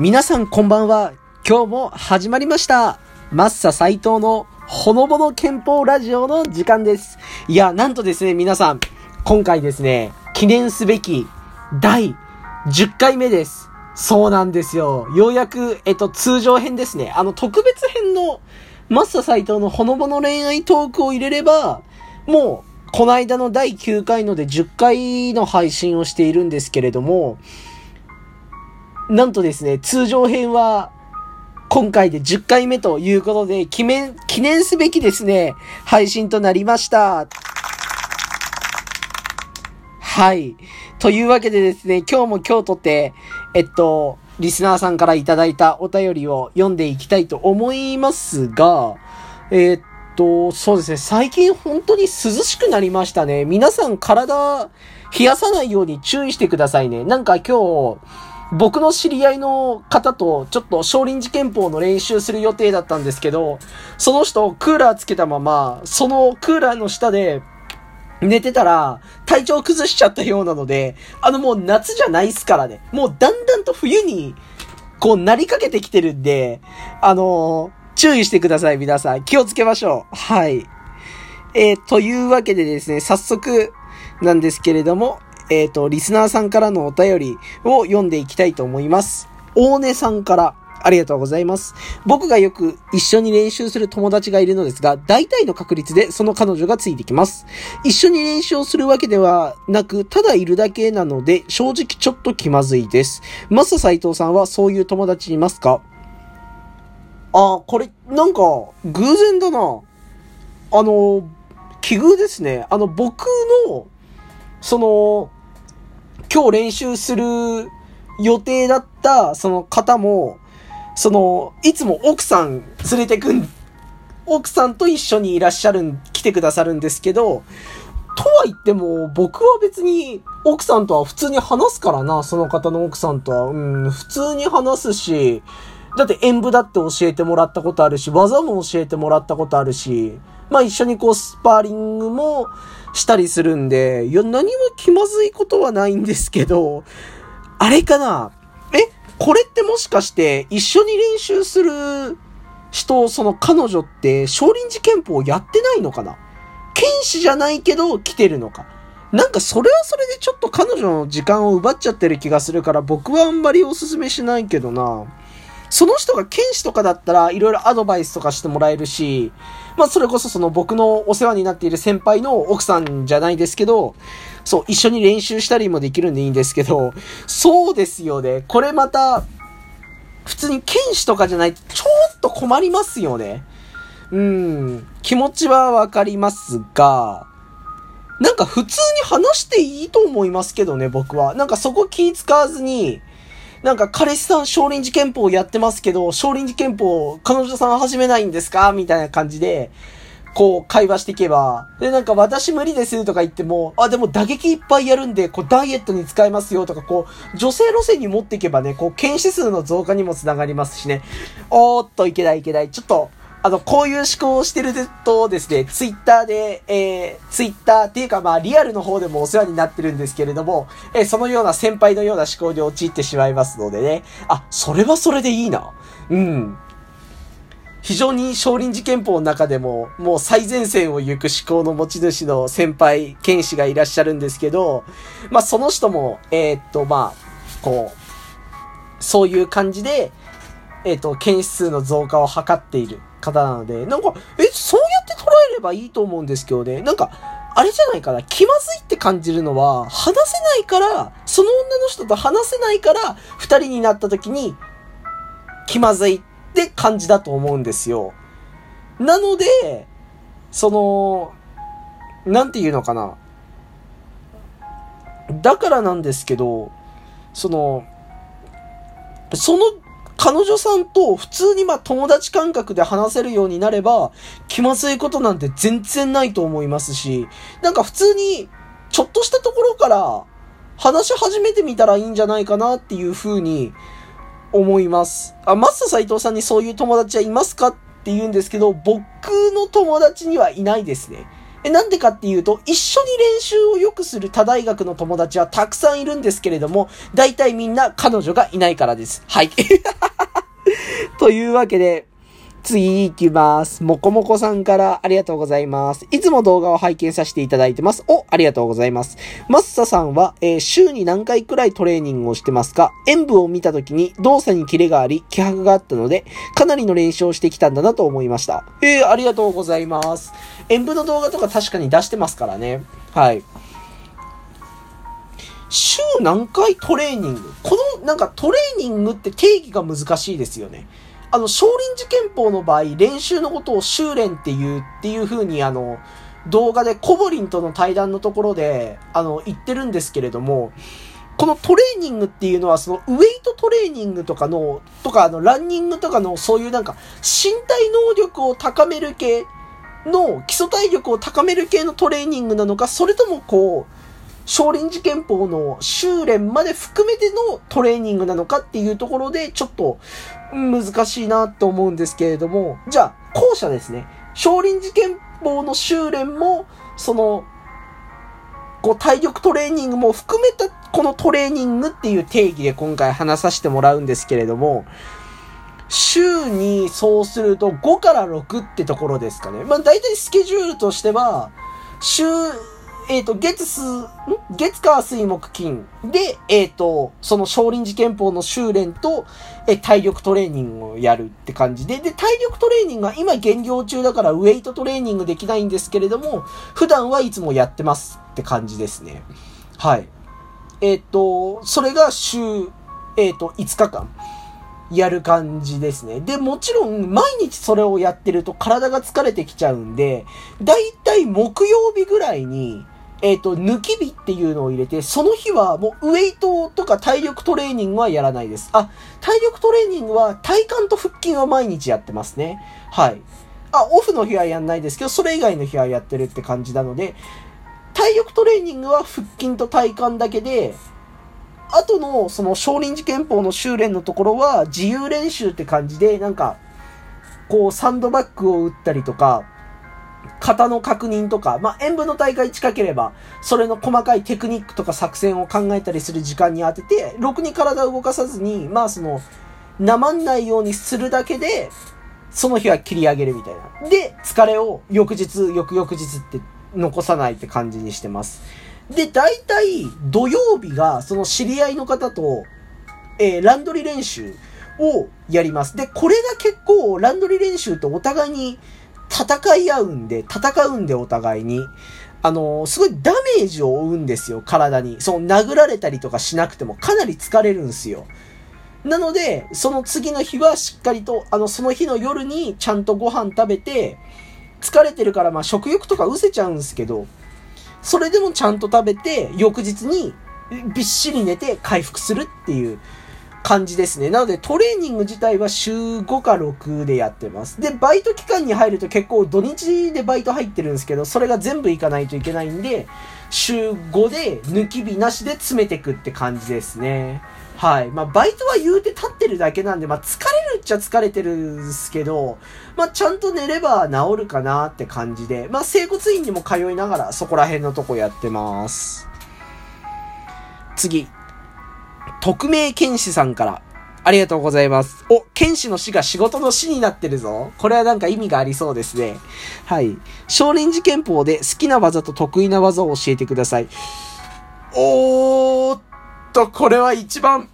皆さんこんばんは。今日も始まりました。マッサ斎藤のほのぼの憲法ラジオの時間です。いや、なんとですね、皆さん、今回ですね、記念すべき第10回目です。そうなんですよ。ようやく、えっと、通常編ですね。あの、特別編のマッサ斎藤のほのぼの恋愛トークを入れれば、もう、この間の第9回ので10回の配信をしているんですけれども、なんとですね、通常編は、今回で10回目ということで、記念、記念すべきですね、配信となりました。はい。というわけでですね、今日も今日とって、えっと、リスナーさんからいただいたお便りを読んでいきたいと思いますが、えっと、そうですね、最近本当に涼しくなりましたね。皆さん体冷やさないように注意してくださいね。なんか今日、僕の知り合いの方とちょっと少林寺拳法の練習する予定だったんですけど、その人クーラーつけたまま、そのクーラーの下で寝てたら体調崩しちゃったようなので、あのもう夏じゃないっすからね。もうだんだんと冬にこうなりかけてきてるんで、あのー注意してください皆さん。気をつけましょう。はい。えー、というわけでですね、早速なんですけれども、えっ、と、リスナーさんからのお便りを読んでいきたいと思います。大根さんから、ありがとうございます。僕がよく一緒に練習する友達がいるのですが、大体の確率でその彼女がついてきます。一緒に練習をするわけではなく、ただいるだけなので、正直ちょっと気まずいです。マス斎藤さんはそういう友達いますか？あ、これ、なんか、偶然だな。あの、奇遇ですね。あの、僕の、その、今日練習する予定だった、その方も、その、いつも奥さん連れてくん、奥さんと一緒にいらっしゃるん、来てくださるんですけど、とは言っても、僕は別に奥さんとは普通に話すからな、その方の奥さんとは。うん、普通に話すし、だって演舞だって教えてもらったことあるし、技も教えてもらったことあるし、まあ一緒にこうスパーリングもしたりするんで、いや、何も気まずいことはないんですけど、あれかな？え？これってもしかして一緒に練習する人、その彼女って少林寺拳法やってないのかな？剣士じゃないけど来てるのか？なんかそれはそれでちょっと彼女の時間を奪っちゃってる気がするから僕はあんまりおすすめしないけどな。その人が剣士とかだったらいろいろアドバイスとかしてもらえるし、まあそれこそその僕のお世話になっている先輩の奥さんじゃないですけど、そう、一緒に練習したりもできるんでいいんですけど、そうですよね。これまた、普通に剣士とかじゃないとちょっと困りますよね。うん、気持ちはわかりますが、なんか普通に話していいと思いますけどね、僕は。なんかそこ気使わずに、なんか彼氏さん少林寺拳法やってますけど、少林寺拳法彼女さん始めないんですか？みたいな感じで、こう会話していけば、でなんか私無理ですとか言っても、あ、でも打撃いっぱいやるんで、こうダイエットに使えますよとか、こう女性路線に持っていけばね、こう検視数の増加にもつながりますしね。おーっといけないいけない。ちょっと、あの、こういう思考をしてるとですね、ツイッターで、えー、ツイッターっていうかまあリアルの方でもお世話になってるんですけれども、えーそのような先輩のような思考に陥ってしまいますのでね。あ、それはそれでいいな。うん。非常に少林寺拳法の中でも、もう最前線を行く思考の持ち主の先輩、剣士がいらっしゃるんですけど、まあその人も、えーっと、まあ、こう、そういう感じで、えっ、と、剣士数の増加を図っている方なので、なんか、え、そうやって捉えればいいと思うんですけどね、なんか、あれじゃないかな、気まずいって感じるのは、話せないから、その女の人と話せないから、二人になった時に、気まずいって感じだと思うんですよ。なので、その、なんていうのかな。だからなんですけど、その、その彼女さんと普通にまあ友達感覚で話せるようになれば、気まずいことなんて全然ないと思いますし、なんか普通にちょっとしたところから話し始めてみたらいいんじゃないかなっていうふうに思います。あ、マスター斎藤さんにそういう友達はいますかって言うんですけど、僕の友達にはいないですね。え、なんでかっていうと、一緒に練習を良くする他大学の友達はたくさんいるんですけれども、大体みんな彼女がいないからです。はい。というわけで、次行きます。もこもこさんからありがとうございます。いつも動画を拝見させていただいてます。お、ありがとうございます。マッサさんは、えー、週に何回くらいトレーニングをしてますか？演舞を見た時に動作にキレがあり、気迫があったので、かなりの練習をしてきたんだなと思いました。えー、ありがとうございます。演舞の動画とか確かに出してますからね。はい。週何回トレーニング？このなんかトレーニングって定義が難しいですよね。あの、少林寺拳法の場合、練習のことを修練っていうっていう風にあの、動画でコボリンとの対談のところで、あの、言ってるんですけれども、このトレーニングっていうのは、そのウェイトトレーニングとかの、とかあの、ランニングとかの、そういうなんか、身体能力を高める系の、基礎体力を高める系のトレーニングなのか、それともこう、少林寺拳法の修練まで含めてのトレーニングなのかっていうところで、ちょっと難しいなと思うんですけれども、じゃあ、後者ですね。少林寺拳法の修練も、その、こう体力トレーニングも含めたこのトレーニングっていう定義で今回話させてもらうんですけれども、週にそうすると5から6ってところですかね。まあ大体スケジュールとしては、週えっ、ー、と、月数、ん？月火水木金で、えっ、ー、と、その少林寺拳法の修練と、え体力トレーニングをやるって感じで、で、体力トレーニングは今減量中だからウェイトトレーニングできないんですけれども、普段はいつもやってますって感じですね。はい。えっ、と、それが週、えっ、と、5日間。やる感じですね。で、もちろん、毎日それをやってると体が疲れてきちゃうんで、だいたい木曜日ぐらいに、えっ、ー、と、抜き日っていうのを入れて、その日はもうウェイトとか体力トレーニングはやらないです。あ、体力トレーニングは体幹と腹筋は毎日やってますね。はい。あ、オフの日はやんないですけど、それ以外の日はやってるって感じなので、体力トレーニングは腹筋と体幹だけで、あとの、その少林寺拳法の修練のところは自由練習って感じで、なんか、こう、サンドバッグを打ったりとか、型の確認とか、まあ、演舞の大会近ければ、それの細かいテクニックとか作戦を考えたりする時間に当てて、ろくに体を動かさずに、まあ、その、なまんないようにするだけで、その日は切り上げるみたいな。で、疲れを翌日、翌々日って残さないって感じにしてます。で、大体、土曜日が、その知り合いの方と、えー、ランドリー練習をやります。で、これが結構、ランドリー練習とお互いに、戦い合うんで、戦うんでお互いに。あのー、すごいダメージを負うんですよ、体に。その殴られたりとかしなくてもかなり疲れるんですよ。なので、その次の日はしっかりと、あの、その日の夜にちゃんとご飯食べて、疲れてるからまあ食欲とか失せちゃうんですけど、それでもちゃんと食べて、翌日にびっしり寝て回復するっていう感じですね。なのでトレーニング自体は週5か6でやってます。で、バイト期間に入ると結構土日でバイト入ってるんですけど、それが全部行かないといけないんで、週5で抜き日なしで詰めてくって感じですね。はい。まあ、バイトは言うて立ってるだけなんで、まあ、疲れるっちゃ疲れてるんですけど、まあ、ちゃんと寝れば治るかなって感じで、まあ、整骨院にも通いながら、そこら辺のとこやってます。次。匿名剣士さんから。ありがとうございます。お、剣士の死が仕事の死になってるぞ。これはなんか意味がありそうですね。はい。少林寺拳法で好きな技と得意な技を教えてください。おーっと、これは一番、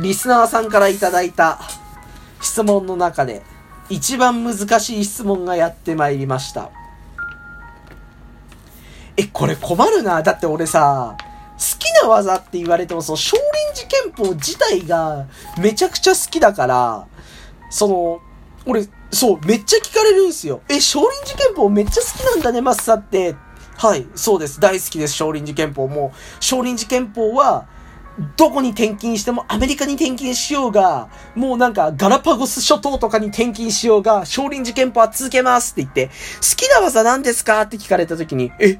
リスナーさんからいただいた質問の中で、一番難しい質問がやってまいりました。え、これ困るな。だって俺さ、な技って言われても、その少林寺拳法自体がめちゃくちゃ好きだから、その、俺、そう、めっちゃ聞かれるんすよ。え、少林寺拳法めっちゃ好きなんだね、マッサって。はい、そうです。大好きです、少林寺拳法も。少林寺拳法は、どこに転勤しても、アメリカに転勤しようが、もうなんかガラパゴス諸島とかに転勤しようが、少林寺拳法は続けますって言って、好きな技何ですかって聞かれた時に、え、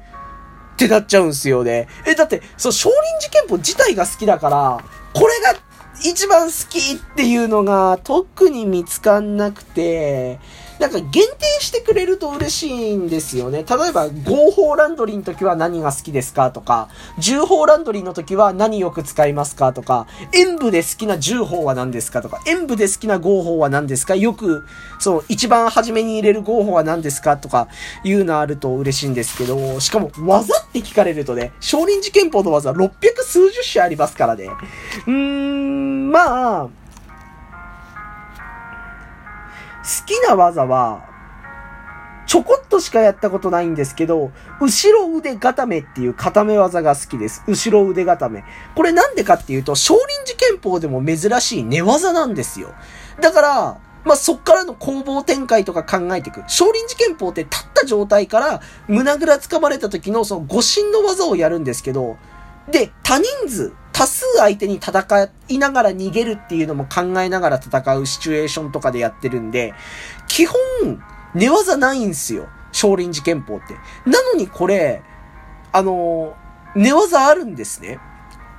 ってなっちゃうんすよね。え、だって、そう、少林寺拳法自体が好きだから、これが一番好きっていうのが特に見つかんなくて、なんか限定してくれると嬉しいんですよね。例えば、合法ランドリーの時は何が好きですかとか、重法ランドリーの時は何よく使いますかとか、演武で好きな重法は何ですかとか、演武で好きな合法は何ですかよく、そう、一番初めに入れる合法は何ですかとか、いうのあると嬉しいんですけど、しかも、技って聞かれるとね、少林寺拳法の技600数十種ありますからね。うーん、まあ、好きな技は、ちょこっとしかやったことないんですけど、後ろ腕固めっていう固め技が好きです。後ろ腕固め。これなんでかっていうと、少林寺拳法でも珍しい寝技なんですよ。だから、まあ、そっからの攻防展開とか考えていく。少林寺拳法って立った状態から胸ぐら掴まれた時のその誤審の技をやるんですけど、で、多人数、多数相手に戦いながら逃げるっていうのも考えながら戦うシチュエーションとかでやってるんで、基本、寝技ないんすよ。少林寺拳法って。なのにこれ、あの寝技あるんですね。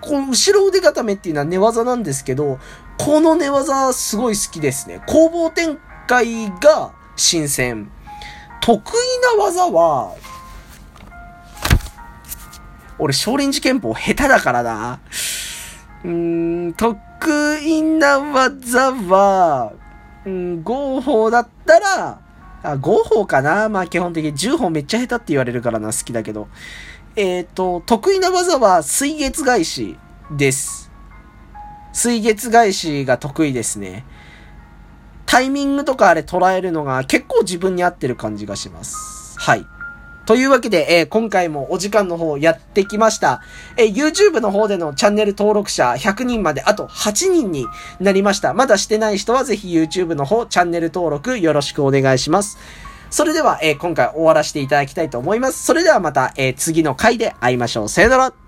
この後ろ腕固めっていうのは寝技なんですけど、この寝技すごい好きですね。攻防展開が新鮮。得意な技は、俺、少林寺拳法下手だからな。うーん、得意な技は、うん、合法だったら、あ、合法かなまあ基本的に10本めっちゃ下手って言われるからな、好きだけど。えっ、ー、と、得意な技は水月返しです。水月返しが得意ですね。タイミングとかあれ捉えるのが結構自分に合ってる感じがします。はい。というわけで、えー、今回もお時間の方やってきました。えー、YouTube の方でのチャンネル登録者100人まであと8人になりました。まだしてない人はぜひ YouTube の方チャンネル登録よろしくお願いします。それでは、えー、今回終わらせていただきたいと思います。それではまた、え次の回で会いましょう。さよなら